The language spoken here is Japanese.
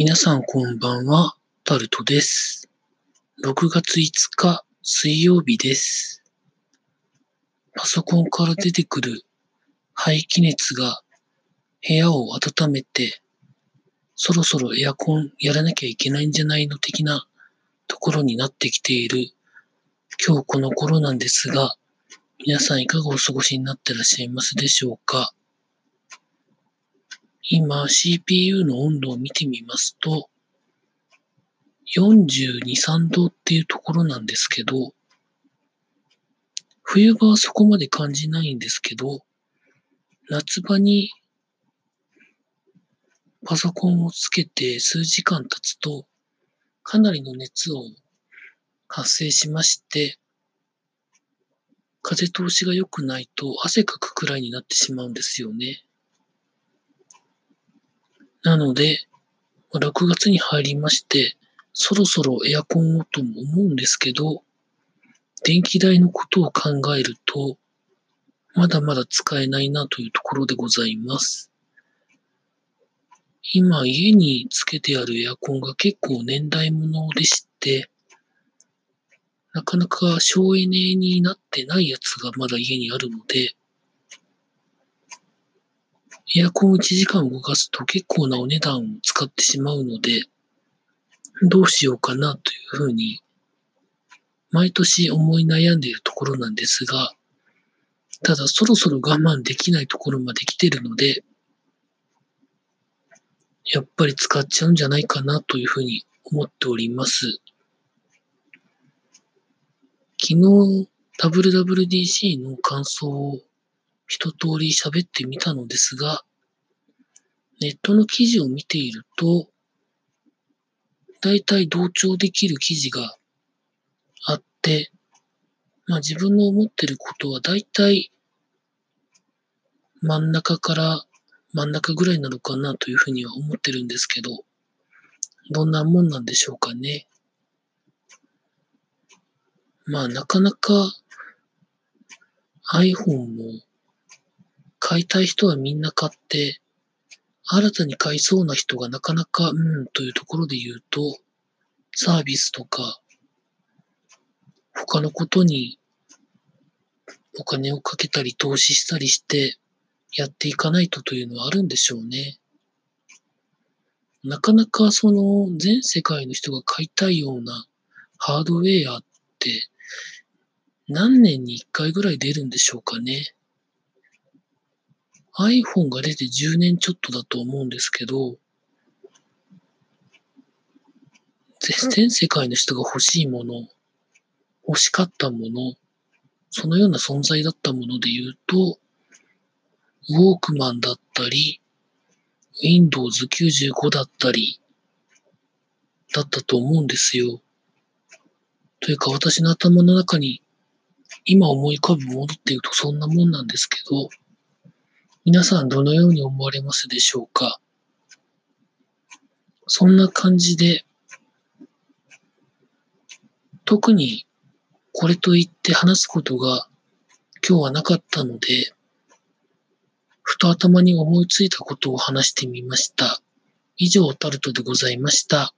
皆さんこんばんは、タルトです。6月5日水曜日です。パソコンから出てくる排気熱が部屋を温めて、そろそろエアコンやらなきゃいけないんじゃないの的なところになってきている今日この頃なんですが、皆さんいかがお過ごしになってらっしゃいますでしょうか？今 CPU の温度を見てみますと、42、3度っていうところなんですけど、冬場はそこまで感じないんですけど、夏場にパソコンをつけて数時間経つと、かなりの熱を発生しまして、風通しが良くないと汗かくくらいになってしまうんですよね。なので、6月に入りまして、そろそろエアコンをとも思うんですけど、電気代のことを考えると、まだまだ使えないなというところでございます。今家につけてあるエアコンが結構年代物でして、なかなか省エネになってないやつがまだ家にあるので、エアコンを1時間動かすと結構なお値段を使ってしまうので、どうしようかなというふうに、毎年思い悩んでいるところなんですが、ただそろそろ我慢できないところまで来ているので、やっぱり使っちゃうんじゃないかなというふうに思っております。昨日 WWDC の感想を一通り喋ってみたのですが、ネットの記事を見ていると、だいたい同調できる記事があって、まあ自分の思ってることはだいたい真ん中から真ん中ぐらいなのかなというふうには思ってるんですけど、どんなもんなんでしょうかね。まあなかなか iPhone も買いたい人はみんな買って、新たに買いそうな人がなかなか、うん、というところで言うと、サービスとか、他のことにお金をかけたり投資したりしてやっていかないとというのはあるんでしょうね。なかなかその全世界の人が買いたいようなハードウェアって何年に1回ぐらい出るんでしょうかね。iPhone が出て10年ちょっとだと思うんですけど、全世界の人が欲しいもの、欲しかったもの、そのような存在だったもので言うと、ウォークマンだったり、Windows 95だったり、だったと思うんですよ。というか私の頭の中に今思い浮かぶものっていうとそんなもんなんですけど、皆さんどのように思われますでしょうか？そんな感じで、特にこれといって話すことが今日はなかったので、ふと頭に思いついたことを話してみました。以上、タルトでございました。